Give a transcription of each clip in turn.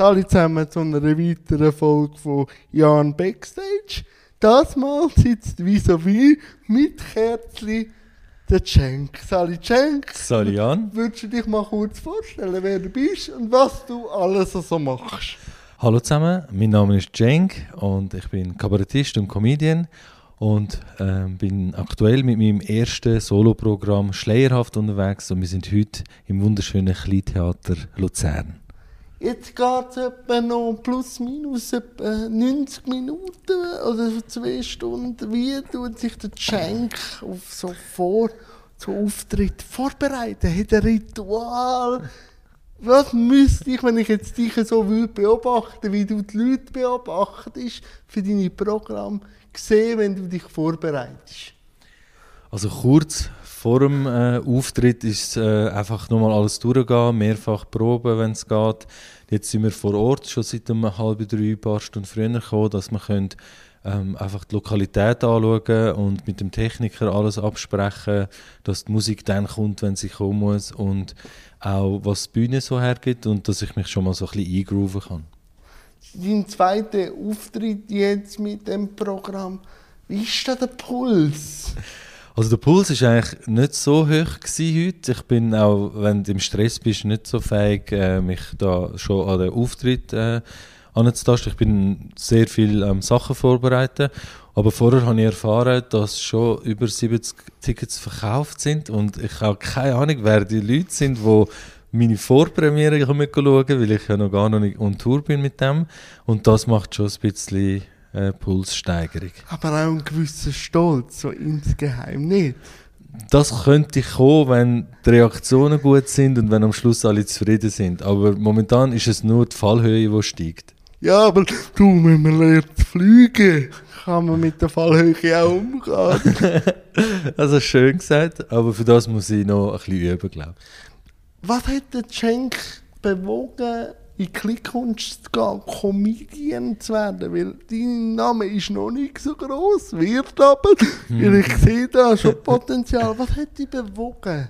alle zusammen zu einer weiteren Folge von Jan Backstage. Das Mal sitzt wie so wie mit Kerzli der Cenk. Sali Cenk. Sali Jan. Würdest du dich mal kurz vorstellen, wer du bist und was du alles so machst? Hallo zusammen, mein Name ist Cenk und ich bin Kabarettist und Comedian und äh, bin aktuell mit meinem ersten Soloprogramm Schleierhaft unterwegs und wir sind heute im wunderschönen Kleintheater Luzern. Jetzt geht es etwa noch plus minus etwa 90 Minuten oder zwei Stunden. Wie tut sich der Cenk auf so vor so Auftritt vorbereiten? Hat ein Ritual? Was müsste ich, wenn ich jetzt dich so will beobachten, wie du die Leute beobachtest für deine Programme, sehen, wenn du dich vorbereitest? Also kurz vor dem äh, Auftritt ist äh, einfach nochmal alles durchgehen, mehrfach proben, wenn es geht. Jetzt sind wir vor Ort schon seit um halb drei, ein paar Stunden früher gekommen, dass wir können, ähm, einfach die Lokalität anschauen und mit dem Techniker alles absprechen, dass die Musik dann kommt, wenn sie kommen muss und auch was die Bühne so hergibt und dass ich mich schon mal so ein bisschen eingrooven kann. Dein zweiter Auftritt jetzt mit dem Programm, wie ist da der Puls? Also der Puls ist eigentlich nicht so hoch heute. Ich bin auch, wenn du im Stress bist, nicht so fähig, äh, mich da schon an den Auftritt äh, anzutasten. Ich bin sehr viel ähm, Sachen vorbereitet. Aber vorher habe ich erfahren, dass schon über 70 Tickets verkauft sind und ich habe keine Ahnung, wer die Leute sind, die meine Vorpremiere schauen, weil ich ja noch gar nicht on Tour bin mit dem. Und das macht schon ein bisschen äh, Pulssteigerung. Aber auch ein gewisser Stolz, so insgeheim nicht. Das könnte kommen, wenn die Reaktionen gut sind und wenn am Schluss alle zufrieden sind. Aber momentan ist es nur die Fallhöhe, die steigt. Ja, aber du, wenn man lernt fliegen, kann man mit der Fallhöhe auch umgehen. also schön gesagt, aber für das muss ich noch ein bisschen üben, glaube ich. Was hat der Cenk bewogen, in Klickkunst zu gehen, Comedian zu werden, weil dein Name ist noch nicht so groß, wird aber, hm. weil ich sehe da schon Potenzial. Was hat dich bewogen?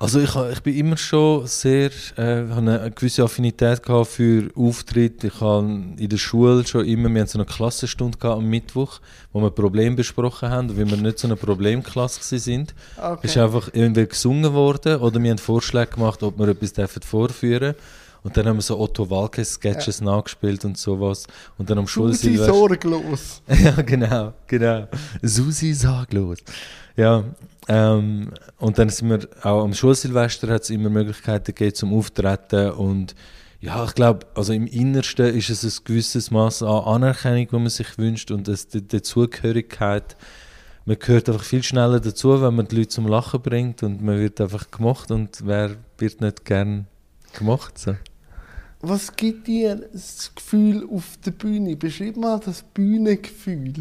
Also ich, ich bin immer schon sehr, äh, habe eine gewisse Affinität gehabt für Auftritte. Ich habe in der Schule schon immer, wir hatten so eine Klassenstunde gehabt am Mittwoch, wo wir Probleme besprochen haben, und weil wir nicht so eine Problemklasse sind, okay. ist einfach irgendwie gesungen worden oder wir haben Vorschläge gemacht, ob wir etwas vorführen dürfen. Und dann haben wir so Otto Walkes-Sketches ja. nachgespielt und sowas. Und dann am Susi sorglos. ja, genau, genau. Susi sorglos. Ja, ähm, und dann sind wir auch am Schulsilvester hat es immer Möglichkeiten gegeben zum Auftreten und ja, ich glaube, also im Innersten ist es ein gewisses Maß an Anerkennung, die man sich wünscht und das, die, die Zugehörigkeit. Man gehört einfach viel schneller dazu, wenn man die Leute zum Lachen bringt und man wird einfach gemacht und wer wird nicht gern gemacht? So. Was gibt dir das Gefühl auf der Bühne? Beschreib mal das Bühnengefühl.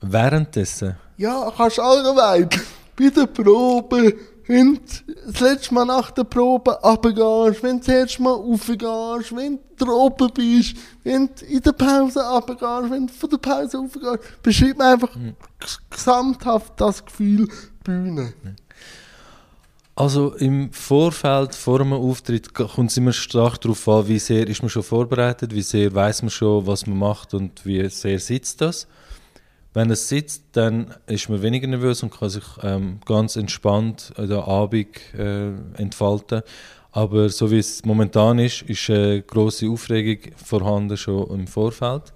Währenddessen? Ja, kannst allgemein bei der Probe, wenn du das letzte Mal nach der Probe runtergehst, wenn du das erste Mal raufgehst, wenn du oben bist, wenn du in der Pause runtergehst, wenn du von der Pause raufgehst, beschreib mir einfach mhm. gesamthaft das Gefühl Bühne. Also im Vorfeld, vor einem Auftritt, kommt es immer stark darauf an, wie sehr ist man schon vorbereitet, wie sehr weiß man schon, was man macht und wie sehr sitzt das. Wenn es sitzt, dann ist man weniger nervös und kann sich ähm, ganz entspannt an der Abend äh, entfalten. Aber so wie es momentan ist, ist eine große Aufregung vorhanden schon im Vorfeld.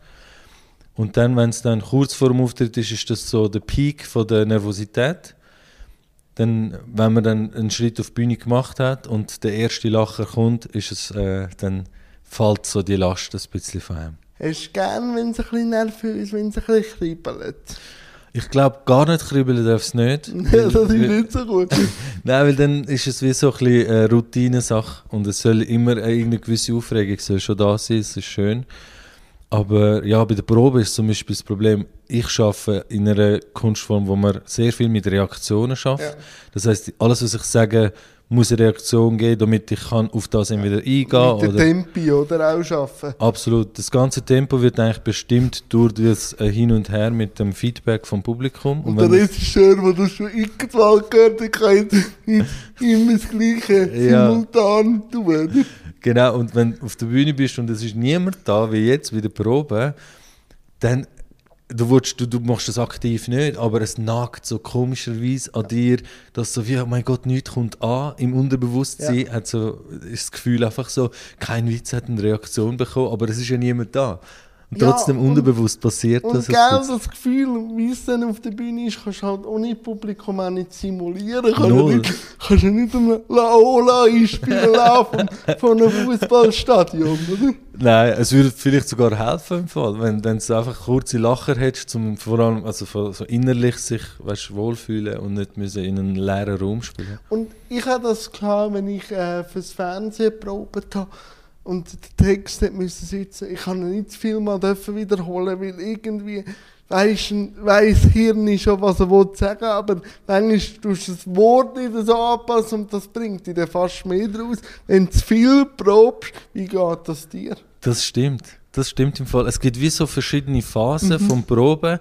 Und dann, wenn es dann kurz vor dem Auftritt ist, ist das so der Peak von der Nervosität. Dann, wenn man dann einen Schritt auf die Bühne gemacht hat und der erste Lacher kommt, ist es, äh, dann fällt so die Last ein bisschen von einem. Hast du gern, wenn es ein bisschen nervös, wenn es ein bisschen kribbelt? Ich glaube, gar nicht kribbeln darf es nicht. Ja, das ist nicht so gut. Nein, weil dann ist es wie so ein bisschen eine Routinesache und es soll immer eine gewisse Aufregung soll schon da sein, es ist schön. Aber ja, bei der Probe ist zum Beispiel das Problem, ich arbeite in einer Kunstform, wo man sehr viel mit Reaktionen schafft. Ja. Das heißt, alles, was ich sage, muss eine Reaktion geben, damit ich kann auf das entweder eingehen kann. Mit dem Tempi oder auch arbeiten. absolut. Das ganze Tempo wird eigentlich bestimmt durch das äh, Hin und Her mit dem Feedback vom Publikum. Und wenn- der Regisseur, der das schon irgendwann gehört nicht immer das Gleiche Ja. simultan tun. Genau, und wenn du auf der Bühne bist und es ist niemand da, wie jetzt, wie der Probe, dann du, willst, du, du machst das aktiv nicht, aber es nagt so komischerweise an dir, dass so wie, oh mein Gott, nichts kommt an. Im Unterbewusstsein hat so, ist das Gefühl einfach so, kein Witz hat eine Reaktion bekommen, aber es ist ja niemand da. Und Ja, trotzdem und- unterbewusst passiert Und das. genau es das Gefühl, wie es dann auf der Bühne ist, kannst du halt ohne Publikum auch nicht simulieren. Kannst du Null. nicht, kannst du nicht eine Laola einspielen lassen von, einem Fußballstadion, oder? Nein, es würde vielleicht sogar helfen im Fall, wenn, wenn du einfach kurze Lacher hättest, zum vor allem also so innerlich sich weißt, wohlfühlen und nicht müssen in einen leeren Raum spielen. Und ich hatte das klar, wenn ich äh, fürs Fernsehen probiert habe und der Text müssen sitzen. Ich kann ihn nicht viel mal dürfen wiederholen, weil irgendwie ein- weiss Hirn schon, was er will sagen aber manchmal tust du das Wort nicht so anpassen und das bringt dir dann fast mehr draus. Wenn du zu viel probst, wie geht das dir? Das stimmt. Das stimmt im Fall. Es gibt wie so verschiedene Phasen vom Proben.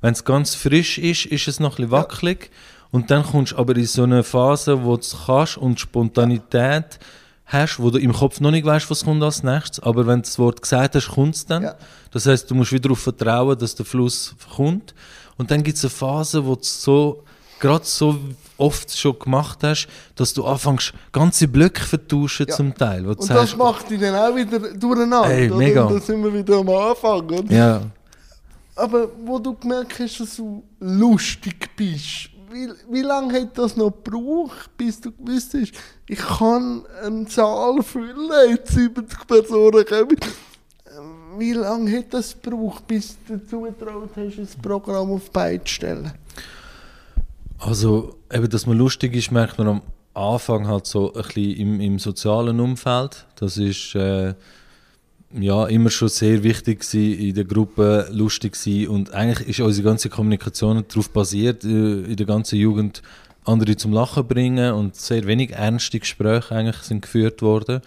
Wenn es ganz frisch ist, ist es noch ein bisschen wackelig. Und dann kommst du aber in so eine Phase, wo du es kannst und Spontanität hast, wo du im Kopf noch nicht weißt, was kommt als nächstes. Aber wenn du das Wort gesagt hast, kommt es dann. Ja. Das heißt, du musst wieder darauf vertrauen, dass der Fluss kommt. Und dann gibt es eine Phase, wo du so gerade so oft schon gemacht hast, dass du anfängst, ganze Blöcke vertauschen Ja. zum Teil. Und sagst, das macht dich dann auch wieder durcheinander. Ey, mega. Und da sind wir wieder am Anfang. Oder? ja, Aber wo du gemerkt hast, dass du lustig bist, wie, wie lange hat das noch gebraucht, bis du gewusst hast, ich kann einen Saal füllen, jetzt 70 Personen kommen. Ähm, Wie lange hat das gebraucht, bis du dazu getraut hast, das Programm auf die Beine zu stellen? Also, eben, dass man lustig ist, merkt man am Anfang halt so ein bisschen im, im sozialen Umfeld. Das ist äh, ja immer schon sehr wichtig gewesen, in der Gruppe lustig sein und eigentlich ist unsere ganze Kommunikation darauf basiert, äh, in der ganzen Jugend andere zum Lachen bringen und sehr wenig ernste Gespräche eigentlich sind geführt worden.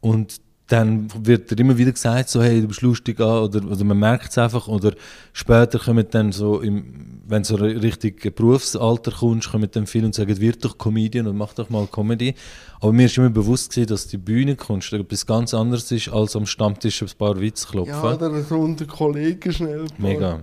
Und dann wird immer wieder gesagt, so, hey, du bist lustig an, oder, oder man merkt es einfach, oder später kommen dann so, im, wenn du so richtig Berufsalter kommst, kommen dann viele und sagen, wird doch Comedian und mach doch mal Comedy. Aber mir ist immer bewusst gewesen, dass die Bühnenkunst etwas ganz anderes ist, als am Stammtisch ein paar Witze klopfen. Ja, oder so unter Kollegen schnell. Mega.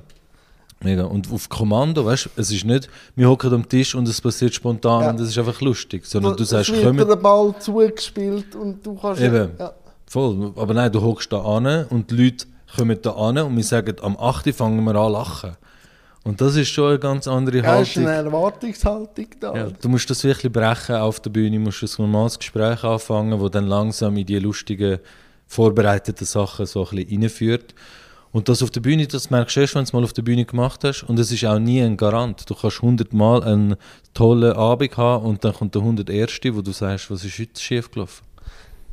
Mega. Und auf Kommando, weißt du, es ist nicht, wir hocken am Tisch und es passiert spontan Ja. und es ist einfach lustig, sondern du Es sagst, wird komm, dir der Ball zugespielt und du kannst... Eben. Ja. Voll, aber nein, du hockst da an und die Leute kommen da an und wir sagen, am 8. fangen wir an zu lachen. Und das ist schon eine ganz andere Ja, ist Haltung. eine Erwartungshaltung da. Ja, du musst das wirklich brechen auf der Bühne, musst ein normales Gespräch anfangen, wo dann langsam in die lustigen, vorbereiteten Sachen so ein bisschen reinführt. Und das auf der Bühne, das merkst du erst, wenn du es mal auf der Bühne gemacht hast. Und es ist auch nie ein Garant. Du kannst hundertmal einen tollen Abend haben und dann kommt der 101., wo du sagst, was ist heute schief gelaufen?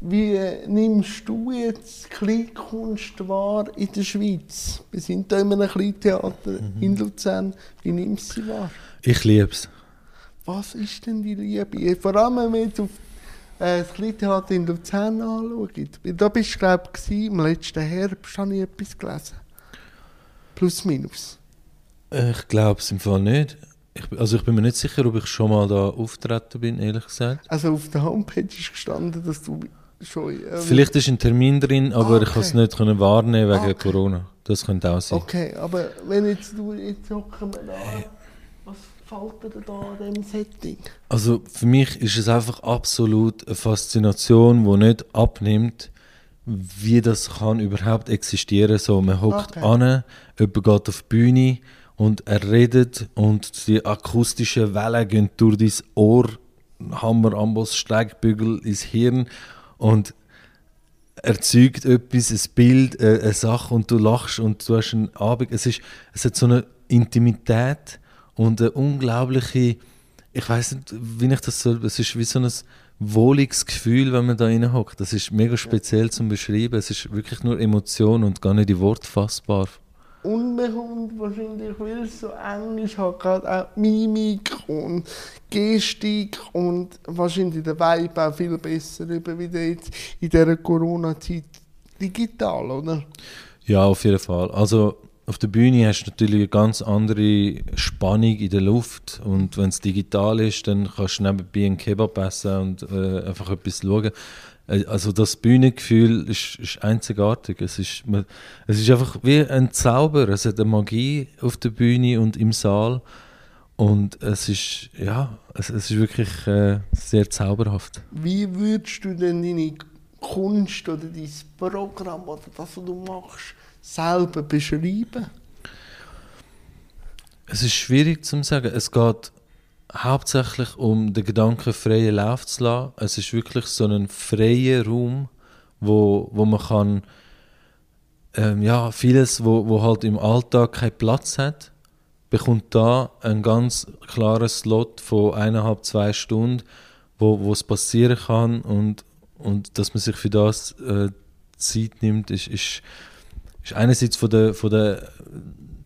Wie nimmst du jetzt Kleinkunst wahr in der Schweiz? Wir sind hier in einem Kleintheater in Luzern. Wie nimmst du sie wahr? Ich liebe es. Was ist denn die Liebe? Vor allem, wenn wir jetzt auf äh, das Kleintheater in Luzern anschauen. Da bist du, glaube ich, im letzten Herbst habe ich etwas gelesen. Plus, minus. Ich glaube es im Fall nicht. Ich, also ich bin mir nicht sicher, ob ich schon mal da auftreten bin, ehrlich gesagt. Also auf der Homepage ist gestanden, dass du schon... Ähm, Vielleicht ist ein Termin drin, aber Ah, ich konnte es okay. nicht können wahrnehmen wegen Ah, okay. Corona. Das könnte auch sein. Okay, aber wenn jetzt du jetzt hocken wir da, was gefällt dir da an diesem Setting? Also für mich ist es einfach absolut eine Faszination, die nicht abnimmt, wie das kann überhaupt existieren. So, man hockt Okay. an, jemand geht auf die Bühne und er redet und die akustischen Wellen gehen durch dein Ohr, Hammer, Amboss, Steigbügel ins Hirn und erzeugt etwas, ein Bild, äh, eine Sache und du lachst und du hast einen Abend. Es, ist, es hat so eine Intimität und eine unglaubliche, ich weiß nicht, wie ich das soll, es ist wie so ein wohliges Gefühl, wenn man da reinhockt. Das ist mega speziell zum Beschreiben. Es ist wirklich nur Emotion und gar nicht in Wort fassbar. Und man kommt wahrscheinlich, weil es so eng ist, halt gerade auch Mimik und Gestik und wahrscheinlich der Vibe auch viel besser über wie jetzt in dieser Corona-Zeit digital, oder? Ja, auf jeden Fall. Also auf der Bühne hast du natürlich eine ganz andere Spannung in der Luft und wenn es digital ist, dann kannst du nebenbei einen Kebab essen und äh, einfach etwas schauen. Äh, Also das Bühnengefühl ist, ist einzigartig. Es ist, man, es ist einfach wie ein Zauber. Es hat eine Magie auf der Bühne und im Saal. Und es ist, ja, es, es ist wirklich äh, sehr zauberhaft. Wie würdest du denn deine Kunst oder dein Programm oder das, was du machst, selber beschreiben? Es ist schwierig zu sagen. Es geht hauptsächlich um den Gedanken freien Lauf zu lassen. Es ist wirklich so ein freier Raum, wo, wo man kann ähm, ja, vieles, wo, wo halt im Alltag keinen Platz hat, bekommt da einen ganz klaren Slot von eineinhalb, zwei Stunden, wo, es passieren kann und, und dass man sich für das äh, Zeit nimmt, ist, ist, ist einerseits von der, von der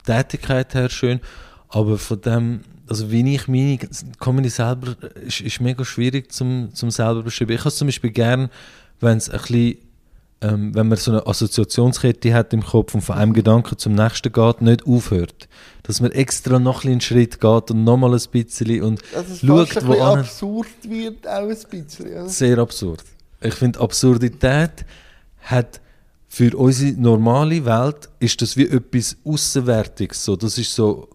Tätigkeit her schön, aber von dem, also wie ich meine Comedy selber, ist, ist mega schwierig zum, zum selber beschreiben. Ich habe es zum Beispiel gern, wenn es ein bisschen, ähm, wenn man so eine Assoziationskette hat im Kopf und von einem Gedanken zum nächsten geht, nicht aufhört. Dass man extra noch einen Schritt geht und nochmal ein bisschen und Dass es schaut, wo an. absurd wird, auch ein bisschen. Oder? Sehr absurd. Ich finde, Absurdität hat für unsere normale Welt ist das wie etwas Außenwärtiges. So, das ist so,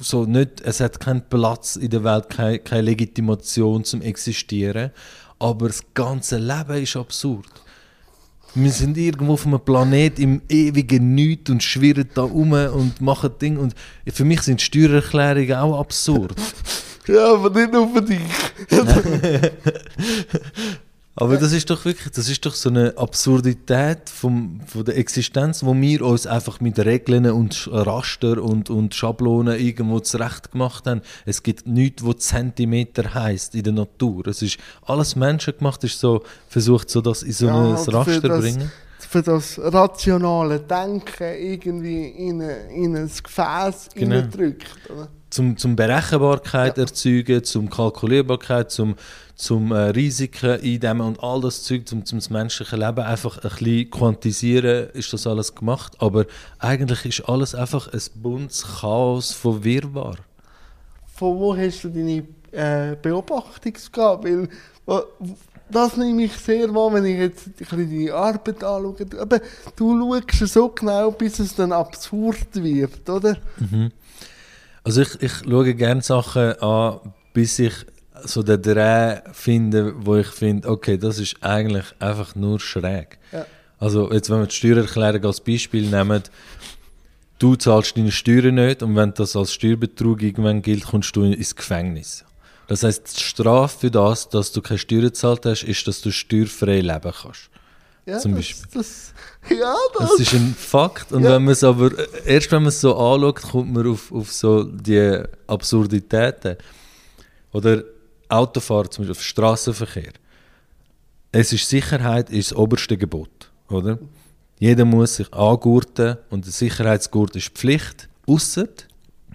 so nicht, es hat keinen Platz in der Welt, keine, keine Legitimation zum Existieren. Aber das ganze Leben ist absurd. Wir sind irgendwo auf einem Planet im ewigen Nichts und schwirren da rum und machen Dinge. Und für mich sind Steuererklärungen auch absurd. Ja, aber nicht nur für dich. Aber das ist doch wirklich, das ist doch so eine Absurdität vom, von der Existenz, wo wir uns einfach mit Regeln und Raster und, und Schablonen irgendwo zurecht gemacht haben. Es gibt nichts, wo Zentimeter heißt in der Natur. Es ist alles menschengemacht, ist so versucht, so das in so Ja, ein Raster zu bringen. Für das rationale Denken irgendwie in, in ein Gefäß Genau. Oder? Zum, zum Berechenbarkeit erzeugen, zum Kalkulierbarkeit, zum, zum äh, Risiken eindämmen und all das Zeug, zum, zum das menschliche Leben einfach ein bisschen quantisieren, ist das alles gemacht. Aber eigentlich ist alles einfach ein buntes Chaos von Wirrwarr. Von wo hast du deine äh, Beobachtungsgabe? Weil das nehme ich sehr wahr, wenn ich jetzt ein bisschen deine Arbeit anschaue. Du- Aber du schaust so genau, bis es dann absurd wird, oder? Also ich, ich schaue gerne Sachen an, bis ich so den Dreh finde, wo ich finde, okay, das ist eigentlich einfach nur schräg. Ja. Also jetzt, wenn wir die Steuererklärung als Beispiel nehmen, du zahlst deine Steuern nicht und wenn das als Steuerbetrug irgendwann gilt, kommst du ins Gefängnis. Das heißt, die Strafe für das, dass du keine Steuern gezahlt hast, ist, dass du steuerfrei leben kannst. Ja, Zum das, Beispiel. Das, ja, das, Das ist ein Fakt. Und Ja. wenn man es aber, erst wenn man es so anschaut, kommt man auf, auf so die Absurditäten. Oder Autofahrer, zum Beispiel auf Straßenverkehr. Es ist Sicherheit ist das oberste Gebot, oder? Jeder muss sich angurten und der Sicherheitsgurt ist Pflicht, ausser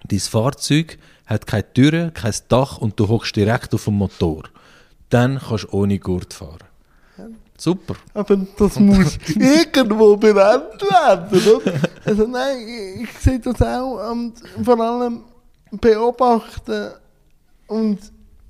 dein Fahrzeug hat keine Türe, kein Dach und du hockst direkt auf dem Motor. Dann kannst du ohne Gurt fahren. Super. Aber das muss irgendwo benannt werden, oder? Also nein, ich, ich sehe das auch und vor allem beobachten und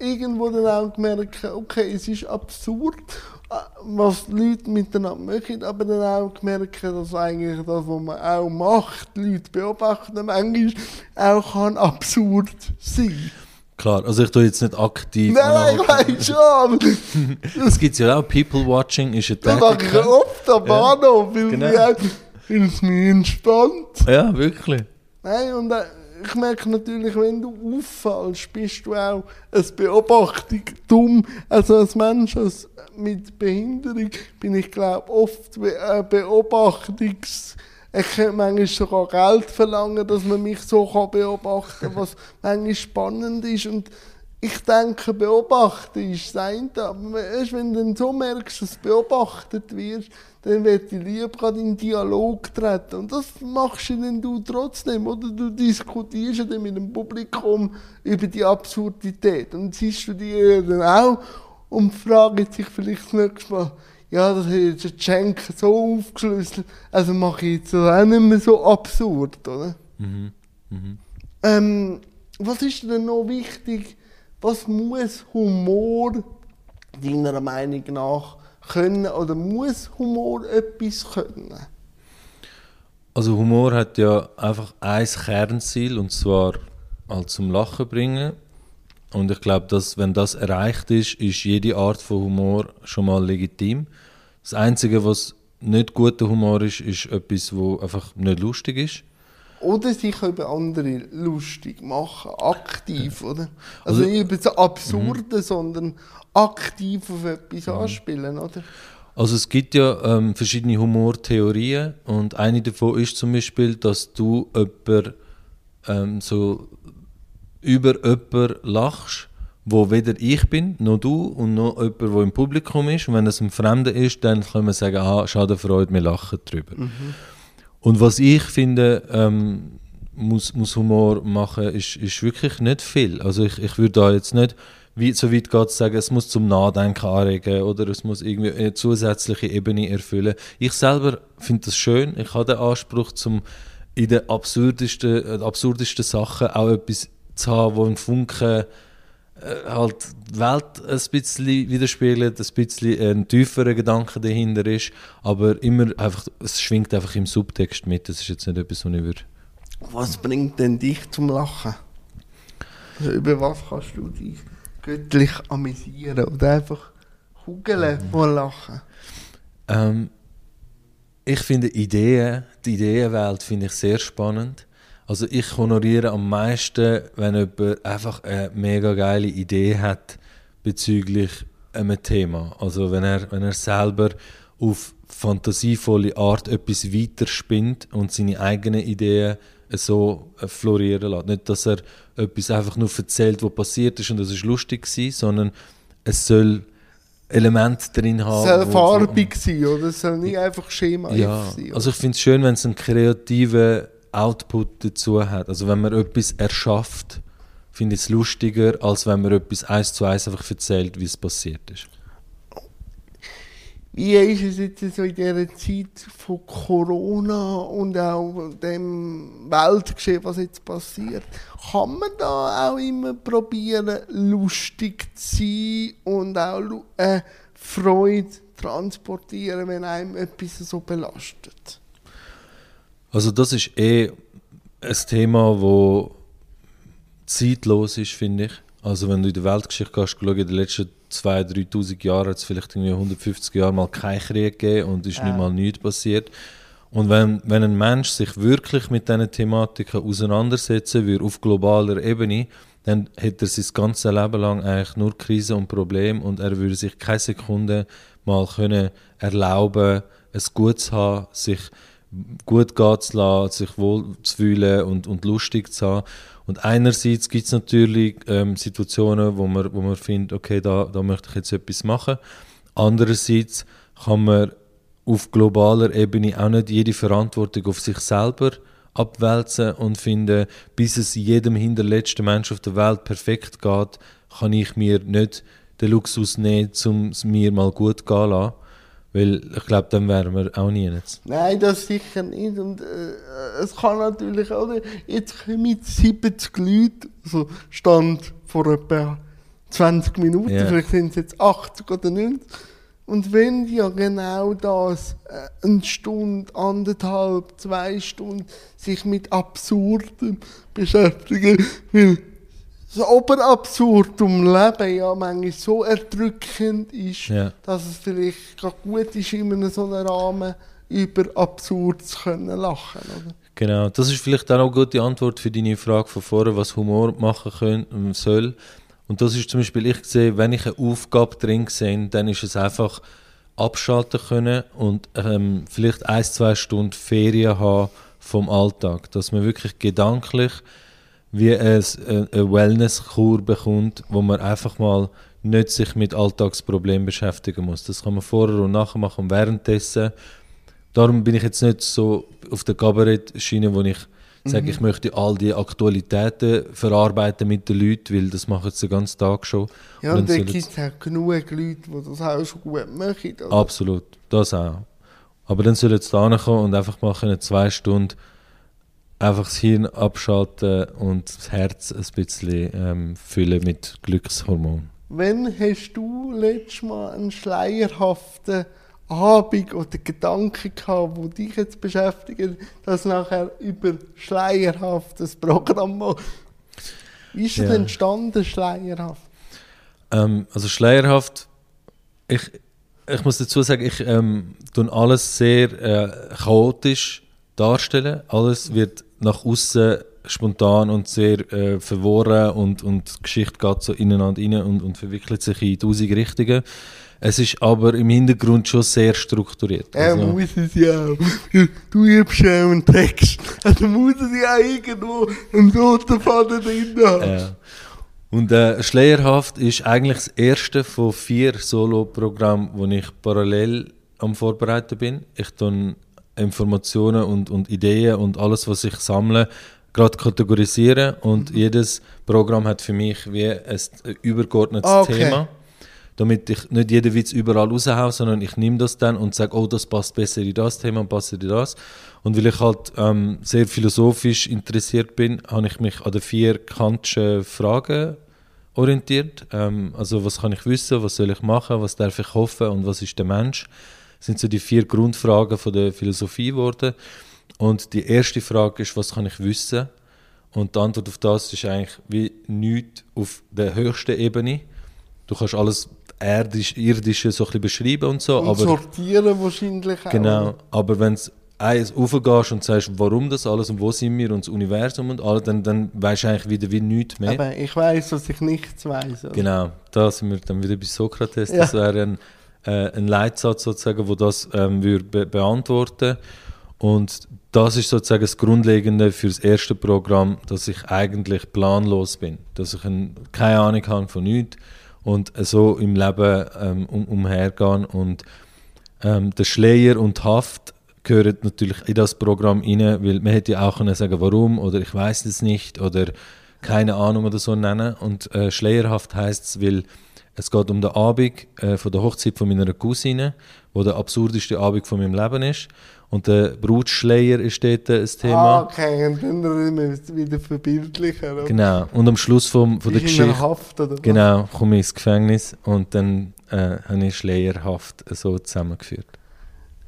irgendwo dann auch merken, okay, es ist absurd, äh, was die Leute miteinander machen, aber dann auch merken, dass eigentlich das, was man auch macht, die Leute beobachten, manchmal auch kann absurd sein. Klar, also ich tue jetzt nicht aktiv. Nein, nein, ich weiß schon. Es gibt ja auch People Watching, ist eine Das mache ich oft am Bahnhof, weil, Genau. mir es mich entspannt. Ja, wirklich. Nein, und äh, ich merke natürlich, wenn du auffallst, bist du auch ein Beobachtung dumm. Also als Mensch als mit Behinderung bin ich glaube oft be äh, Beobachtungs... Ich könnte manchmal sogar Geld verlangen, dass man mich so beobachten kann, was manchmal spannend ist. Und ich denke, beobachten ist das eine, aber erst wenn du so merkst, dass du beobachtet wirst, dann wird ich lieber gerade in Dialog treten. Und das machst du dann du trotzdem, oder? Du diskutierst ja dann mit dem Publikum über die Absurdität. Und siehst du die dann auch und fragen sich vielleicht das nächste Mal, ja, das hat jetzt der Schenk so aufgeschlüsselt, also mache ich jetzt auch nicht mehr so absurd, oder? Mhm. Mhm. Ähm, was ist denn noch wichtig? Was muss Humor deiner Meinung nach können oder muss Humor etwas können? Also Humor hat ja einfach ein Kernziel und zwar halt zum Lachen bringen. Und ich glaube, dass wenn das erreicht ist, ist jede Art von Humor schon mal legitim. Das Einzige, was nicht guter Humor ist, ist etwas, wo einfach nicht lustig ist. Oder sich über andere lustig machen, aktiv, oder? Also, also nicht über das Absurde, mhm. sondern aktiv auf etwas mhm. anspielen, oder? Also es gibt ja ähm, verschiedene Humortheorien und eine davon ist zum Beispiel, dass du jemand, ähm, so über jemanden lachst, wo weder ich bin, noch du und noch jemand, der im Publikum ist. Und wenn es ein Fremder ist, dann kann man sagen, schade Freude, wir lachen drüber. Mhm. Und was ich finde, ähm, muss, muss Humor machen, ist, ist wirklich nicht viel. Also ich, ich würde da jetzt nicht wie, so weit geht zu sagen, es muss zum Nachdenken anregen oder es muss irgendwie eine zusätzliche Ebene erfüllen. Ich selber finde das schön. Ich habe den Anspruch, zum in den absurdesten, äh, absurdesten Sachen auch etwas zu haben, wo ein Funken halt die Welt ein bisschen widerspiegelt, ein bisschen ein tieferer Gedanke dahinter ist, aber immer einfach, es schwingt einfach im Subtext mit, das ist jetzt nicht etwas, was ich würde... Was bringt denn dich zum Lachen? Also über was kannst du dich göttlich amüsieren oder einfach kugeln mhm. vor Lachen? Ähm, ich finde Ideen, die Ideenwelt finde ich sehr spannend. Also ich honoriere am meisten, wenn jemand einfach eine mega geile Idee hat bezüglich einem Thema. Also wenn er, wenn er selber auf fantasievolle Art etwas weiterspinnt und seine eigenen Ideen so florieren lässt. Nicht, dass er etwas einfach nur erzählt, was passiert ist und das ist lustig war, sondern es soll Elemente drin haben. Es soll farbig sein, oder? Es soll nicht einfach Schema ja, sein. Also ich finde es schön, wenn es einen kreativen Output dazu hat. Also wenn man etwas erschafft, finde ich es lustiger, als wenn man etwas eins zu eins einfach erzählt, wie es passiert ist. Wie ist es jetzt so in dieser Zeit von Corona und auch dem Weltgeschehen, was jetzt passiert? Kann man da auch immer probieren, lustig zu sein und auch äh, Freude transportieren, wenn einem etwas so belastet? Also das ist eh ein Thema, das zeitlos ist, finde ich. Also wenn du in der Weltgeschichte gehst, in den letzten 2'000, 3'000 Jahren hat es vielleicht irgendwie 150 Jahre mal keinen Krieg gegeben und ist ja. nicht mal nichts passiert. Und wenn, wenn ein Mensch sich wirklich mit diesen Thematiken auseinandersetzen würde, auf globaler Ebene, dann hätte er sein ganzes Leben lang eigentlich nur Krisen und Probleme und er würde sich keine Sekunde mal können erlauben, es gut zu haben, sich gut gehen zu lassen, sich wohl zu fühlen und, und lustig zu haben. Und einerseits gibt es natürlich ähm, Situationen, wo man, wo man findet, okay, da, da möchte ich jetzt etwas machen. Andererseits kann man auf globaler Ebene auch nicht jede Verantwortung auf sich selber abwälzen und finden, bis es jedem hinterletzten Mensch auf der Welt perfekt geht, kann ich mir nicht den Luxus nehmen, um es mir mal gut gehen zu lassen. Weil ich glaube, dann wären wir auch nie jetzt. Nein, das sicher nicht. Und äh, es kann natürlich auch, jetzt kommen 70 Leute, also Stand vor etwa 20 Minuten, yeah. vielleicht sind es jetzt 80 oder 90. Und wenn ja genau das äh, eine Stunde, anderthalb, zwei Stunden sich mit Absurdem beschäftigen, weil das Oberabsurdum Leben ja manchmal so erdrückend ist, ja. dass es vielleicht gut ist, in einem so einem Rahmen über absurd zu können lachen. Oder? Genau, das ist vielleicht auch eine gute Antwort für deine Frage von vorher, was Humor machen können, ähm, soll. Und das ist zum Beispiel, ich sehe, wenn ich eine Aufgabe drin sehe, dann ist es einfach abschalten können und ähm, vielleicht ein, zwei Stunden Ferien haben vom Alltag, dass man wirklich gedanklich wie ein, äh, eine Wellness-Kur bekommt, wo man einfach mal nicht sich mit Alltagsproblemen beschäftigen muss. Das kann man vorher und nachher machen und währenddessen. Darum bin ich jetzt nicht so auf der Kabarett-Schiene, wo ich sage, ich möchte all die Aktualitäten verarbeiten mit den Leuten, weil das machen sie den ganzen Tag schon. Ja, Und da gibt es auch genug Leute, die das auch schon gut machen. oder? Absolut, das auch. Aber dann sollen sie da kommen und einfach mal zwei Stunden einfach das Hirn abschalten und das Herz ein bisschen ähm, füllen mit Glückshormonen. Wann hast du letztes Mal einen schleierhaften Abend oder Gedanken gehabt, wo dich jetzt beschäftigen, dass nachher über schleierhaftes Programm machst? Wie ist das Ja. entstanden, schleierhaft? Ähm, also schleierhaft, ich, ich muss dazu sagen, ich ähm, tue alles sehr äh, chaotisch darstellen. Alles wird nach außen spontan und sehr äh, verworren und, und die Geschichte geht so ineinander rein und, und verwickelt sich in tausend Richtungen. Es ist aber im Hintergrund schon sehr strukturiert. Er Also- muss es ja auch. Du übst ja einen Text. Also muss es ja irgendwo einen roten Faden drin haben. Ja. Und äh, Schleierhaft ist eigentlich das erste von vier Solo-Programmen, wo ich parallel am Vorbereiten bin. Ich tue Informationen und, und Ideen und alles, was ich sammle, gerade kategorisieren und jedes Programm hat für mich wie ein übergeordnetes Ah, okay. Thema. Damit ich nicht jeden Witz überall raushaue, sondern ich nehme das dann und sage, oh, das passt besser in das Thema und passt in das. Und weil ich halt ähm, sehr philosophisch interessiert bin, habe ich mich an den vier Kantschen Fragen orientiert. Ähm, also was kann ich wissen, was soll ich machen, was darf ich hoffen und was ist der Mensch? Das sind so die vier Grundfragen von der Philosophie geworden. Und die erste Frage ist, was kann ich wissen? Und die Antwort auf das ist eigentlich wie nichts auf der höchsten Ebene. Du kannst alles erdisch, irdische so ein bisschen beschreiben und so, Und aber sortieren wahrscheinlich auch. Genau, aber wenn du eins raufgehst und sagst, warum das alles und wo sind wir und das Universum und alles, dann, dann weißt du eigentlich wieder wie nichts mehr. Aber ich weiß, dass ich nichts weiß. Genau, da sind wir dann wieder bei Sokrates. Ja. Das wäre ein, äh, ein Leitsatz sozusagen, wo das ähm, würde be beantworten. Und das ist sozusagen das Grundlegende für das erste Programm, dass ich eigentlich planlos bin, dass ich ein, keine Ahnung habe von nichts und so im Leben ähm, um, umhergehen. Und ähm, der Schleier und Haft gehören natürlich in das Programm rein, weil man hätte ja auch können sagen, warum oder ich weiß es nicht oder keine Ahnung oder so nennen. Und äh, schleierhaft heißt es, weil es geht um den Abend äh, von der Hochzeit von meiner Cousine, wo der absurdeste Abend von meinem Leben ist. Und der Brutschleier ist dort äh, das Ah, Thema. okay, und dann wir es wieder verbildlicher. Genau. Und am Schluss vom, von der einer Geschichte Haft, oder was? genau, komme ich ins Gefängnis und dann äh, habe ich schleierhaft so zusammengeführt.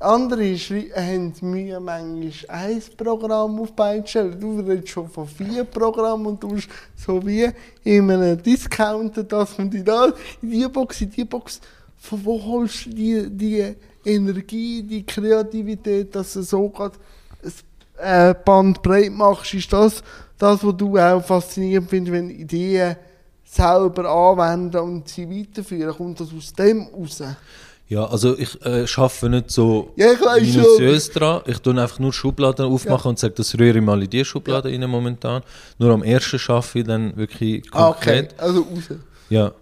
Andere haben Mühe, manchmal ein Programm auf die zu stellen. Du redest schon von vier Programmen und du musst so wie in einem Discounter das und in das, in die Box, in die Box. Von wo holst du die, die Energie, die Kreativität, dass du so ein äh, Band breit machst? Ist das das, was du auch faszinierend findest, wenn Ideen selber anwenden und sie weiterführen? Kommt das aus dem raus? Ja, also ich äh, arbeite nicht so Ja, ich weiss schon. minutiös dran. Ich tue einfach nur Schubladen aufmachen und sage, das rühre ich mal in die Schublade rein momentan. Nur am ersten arbeite ich dann wirklich Ah, okay, konkret. also raus. Ja.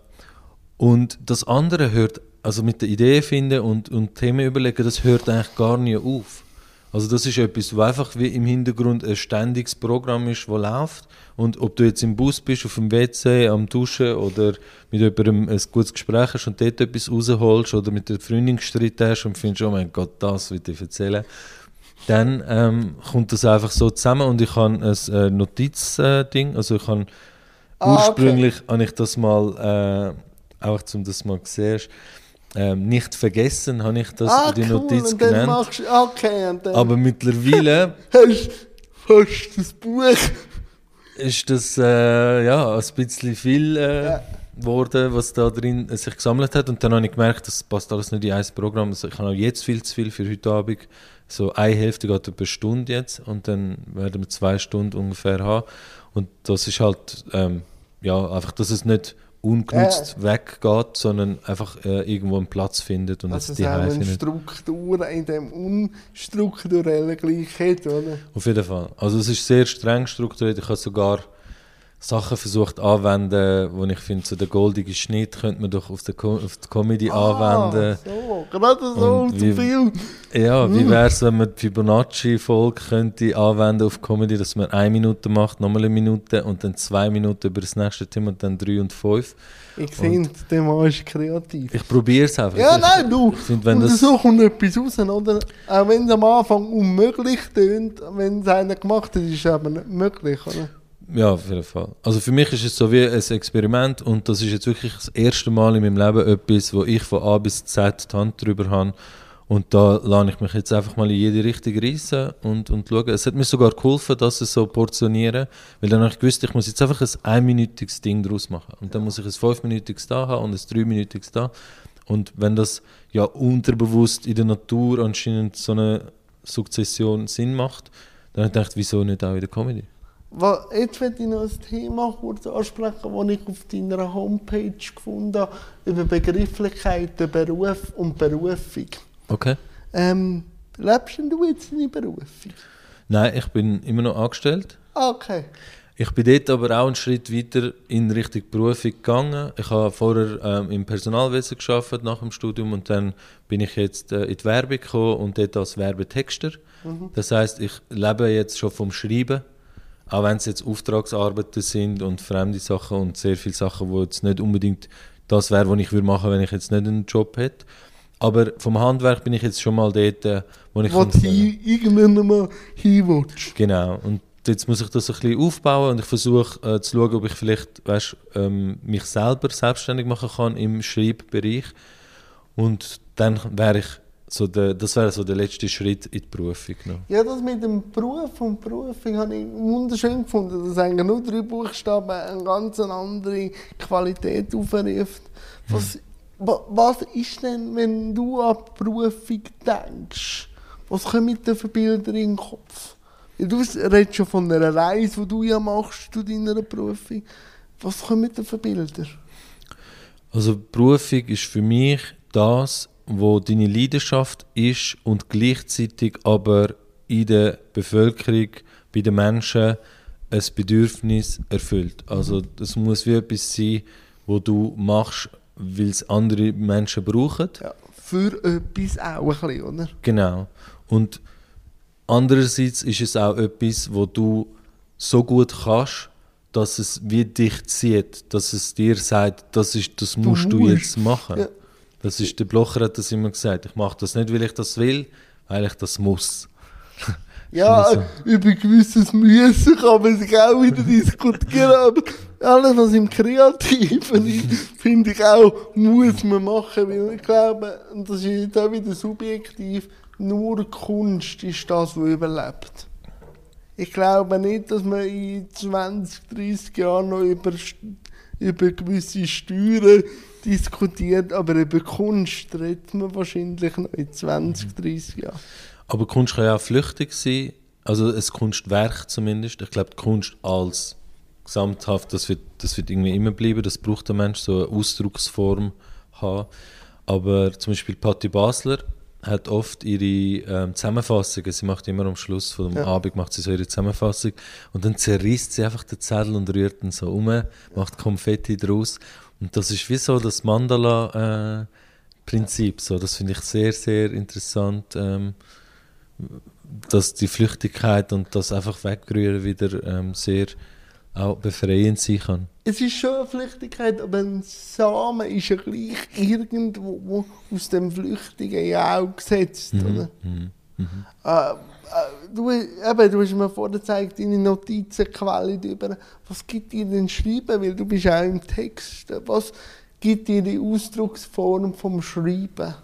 Und das andere hört, also mit der Idee finden und, und Themen überlegen, das hört eigentlich gar nie auf. Also das ist etwas, wo einfach wie im Hintergrund ein ständiges Programm ist, das läuft. Und ob du jetzt im Bus bist, auf dem WC, am Duschen oder mit jemandem ein gutes Gespräch hast und dort etwas rausholst oder mit der Freundin gestritten hast und findest, oh mein Gott, das will ich erzählen, dann ähm, kommt das einfach so zusammen und ich habe ein äh, Notizding, also ich habe Ah, okay. ursprünglich habe ich das mal, äh, auch zum das mal gesehen, ähm, nicht vergessen, habe ich das ah, in die cool, Notiz und dann genannt. machst du, okay, und dann Aber mittlerweile hast du fast das Buch. ist das äh, ja, ein bisschen viel äh, Ja. geworden, was da drin äh, sich gesammelt hat. Und dann habe ich gemerkt, das passt alles nicht in ein Programm. Also ich habe auch jetzt viel zu viel für heute Abend. So eine Hälfte geht über eine Stunde jetzt und dann werden wir zwei Stunden ungefähr haben. Und das ist halt, ähm, ja, einfach, dass es nicht ungenutzt weggeht, sondern einfach äh, irgendwo einen Platz findet und Dass es es die auch eine. Struktur in dem unstrukturellen gleich hat, oder? Auf jeden Fall. Also es ist sehr streng strukturiert. Ich habe sogar Sachen versucht anwenden, wo ich finde, so der goldige Schnitt könnte man doch auf die, Co auf die Comedy anwenden. So, gerade so Und wie- Film. Ja, wie wäre es, wenn man die Fibonacci-Folge könnte anwenden auf Comedy, dass man eine Minute macht, nochmal eine Minute und dann zwei Minuten über das nächste Thema und dann drei und fünf. Ich finde, der Mann ist kreativ. Ich probiere es einfach. Ja, ich, nein, du. Ich finde, wenn und das... so kommt etwas raus, oder? Auch wenn es am Anfang unmöglich tönt, wenn es einer gemacht hat, ist es aber nicht möglich, oder? Ja, auf jeden Fall. Also für mich ist es so wie ein Experiment und das ist jetzt wirklich das erste Mal in meinem Leben etwas, wo ich von A bis Z die Hand drüber habe. Und da lade ich mich jetzt einfach mal in jede Richtung reissen und, und schauen. Es hat mir sogar geholfen, dass es so portionieren, weil dann habe ich gewusst, ich muss jetzt einfach ein einminütiges Ding daraus machen. Und dann muss ich ein fünfminütiges da haben und ein dreiminütiges da. Und wenn das ja unterbewusst in der Natur anscheinend so eine Sukzession Sinn macht, dann habe ich gedacht, wieso nicht auch in der Comedy? Jetzt möchte ich noch ein Thema kurz ansprechen, das ich auf deiner Homepage gefunden habe, über Begrifflichkeiten, Beruf und Berufung. Okay. Ähm, lebst du jetzt deine Berufung? Nein, ich bin immer noch angestellt. Ah, Okay. Ich bin dort aber auch einen Schritt weiter in Richtung Berufung gegangen. Ich habe vorher ähm, im Personalwesen geschafft nach dem Studium und dann bin ich jetzt äh, in die Werbung gekommen und dort als Werbetexter. Das heißt, ich lebe jetzt schon vom Schreiben, auch wenn es jetzt Auftragsarbeiten sind und fremde Sachen und sehr viele Sachen, wo jetzt nicht unbedingt das wäre, was ich würde machen, wenn ich jetzt nicht einen Job hätte. Aber vom Handwerk bin ich jetzt schon mal dort, äh, wo ich Wo du irgendwann mal hin. Genau. Und jetzt muss ich das ein bisschen aufbauen und ich versuche äh, zu schauen, ob ich vielleicht weißt, ähm, mich selber selbstständig machen kann im Schreibbereich. Und dann wäre ich so der, das wäre so der letzte Schritt in die Berufung. Noch. Ja, das mit dem Beruf und Berufung habe ich wunderschön gefunden, dass eigentlich nur drei Buchstaben eine ganz andere Qualität aufruft. Was, wa- was ist denn, wenn du an die Berufung denkst? Was kommen da für Bilder in den Kopf? Du redest schon von einer Reise, die du ja machst zu deiner Berufung. Was kommen da für Bilder? Also Berufung ist für mich das, wo deine Leidenschaft ist und gleichzeitig aber in der Bevölkerung, bei den Menschen ein Bedürfnis erfüllt. Also das muss wie etwas sein, wo du machst, weil es andere Menschen brauchen. Ja, für etwas auch ein bisschen, oder? Genau. Und andererseits ist es auch etwas, wo du so gut kannst, dass es wie dich zieht, dass es dir sagt, das, ist, das musst du musst. jetzt machen. Ja. Das ist, der Blocher hat das immer gesagt. Ich mache das nicht, weil ich das will, weil ich das muss. Ja, Also. über gewisses Müssen kann man sich auch wieder diskutieren, aber alles, was im Kreativen ist, finde ich auch, muss man machen, weil ich glaube, und das ist jetzt auch wieder subjektiv, nur Kunst ist das, was überlebt. Ich glaube nicht, dass man in 20, 30 Jahren noch über, über gewisse Steuern diskutiert, aber über Kunst redet man wahrscheinlich noch in 20, 30 Jahren. Aber Kunst kann ja auch flüchtig sein, also ein Kunstwerk zumindest. Ich glaube, die Kunst als gesamthaft, das wird, das wird irgendwie immer bleiben, das braucht der Mensch, so eine Ausdrucksform haben. Aber zum Beispiel Patti Basler hat oft ihre ähm, Zusammenfassungen, sie macht immer am Schluss von dem Ja. Abend macht sie so ihre Zusammenfassung und dann zerreißt sie einfach den Zettel und rührt ihn so um, macht Konfetti draus und das ist wie so das Mandala-Prinzip, so, das finde ich sehr, sehr interessant. Ähm, dass die Flüchtigkeit und das einfach wegrühren wieder ähm, sehr auch befreiend sein kann. Es ist schon eine Flüchtigkeit, aber ein Samen ist ja gleich irgendwo wo aus dem Flüchtigen ja auch gesetzt, oder? Mhm. Äh, äh, du, eben, du hast mir vorhin gezeigt, deine Notizenquelle über. Was gibt dir denn Schreiben? Weil du bist auch im Text. Was gibt dir die Ausdrucksform vom Schreiben?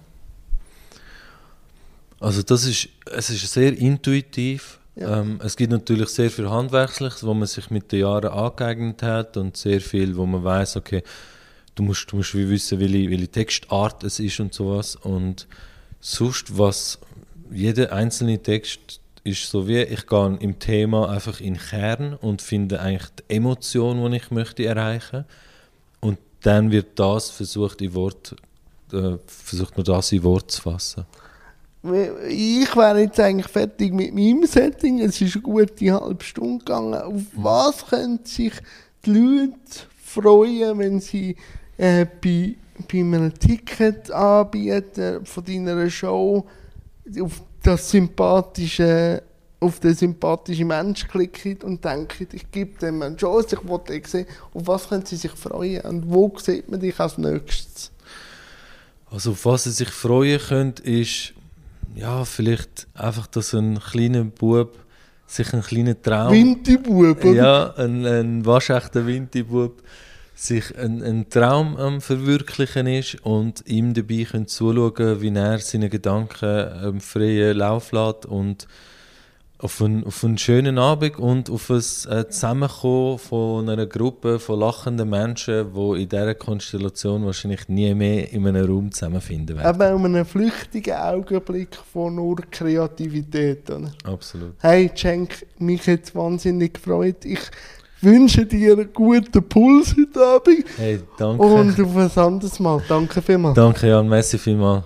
Also das ist, es ist sehr intuitiv. Ähm, es gibt natürlich sehr viel Handwerkliches, wo man sich mit den Jahren angeeignet hat und sehr viel, wo man weiß, okay, du musst, du musst wissen, welche, welche Textart es ist und sowas. Und sonst, was jeder einzelne Text ist so wie, ich gehe im Thema einfach in den Kern und finde eigentlich die Emotion, die ich möchte erreichen. Und dann wird das versucht in Wort, äh, versucht man das in Wort zu fassen. Ich wäre jetzt eigentlich fertig mit meinem Setting. Es ist eine gute halbe Stunde gegangen. Auf was könnte sich die Leute freuen, wenn sie äh, bei, bei einem Ticket anbieten von deiner Show auf das sympathische auf den sympathischen Mensch klicken und denken, ich gebe dem eine Chance, ich will den sehen. Auf was können sie sich freuen und wo sieht man dich als nächstes? Also auf was sie sich freuen können, ist ja, vielleicht einfach, dass ein kleiner Bub sich einen kleinen Traum... Winti-Bub, oder? Ja, ein, ein waschechter Winti-Bub sich einen, einen Traum am verwirklichen ist und ihm dabei können zuschauen, wie er seine Gedanken ähm, freien Lauf lässt und auf einen, auf einen schönen Abend und auf ein äh, Zusammenkommen von einer Gruppe von lachenden Menschen, die in dieser Konstellation wahrscheinlich nie mehr in einem Raum zusammenfinden werden. Aber um einen flüchtigen Augenblick von nur Kreativität. Oder? Absolut. Hey, Cenk, mich hat es wahnsinnig gefreut. Ich wünsche dir einen guten Puls heute Abend Hey, danke. und auf ein anderes Mal. Danke vielmals. danke, Jan. Messi vielmals.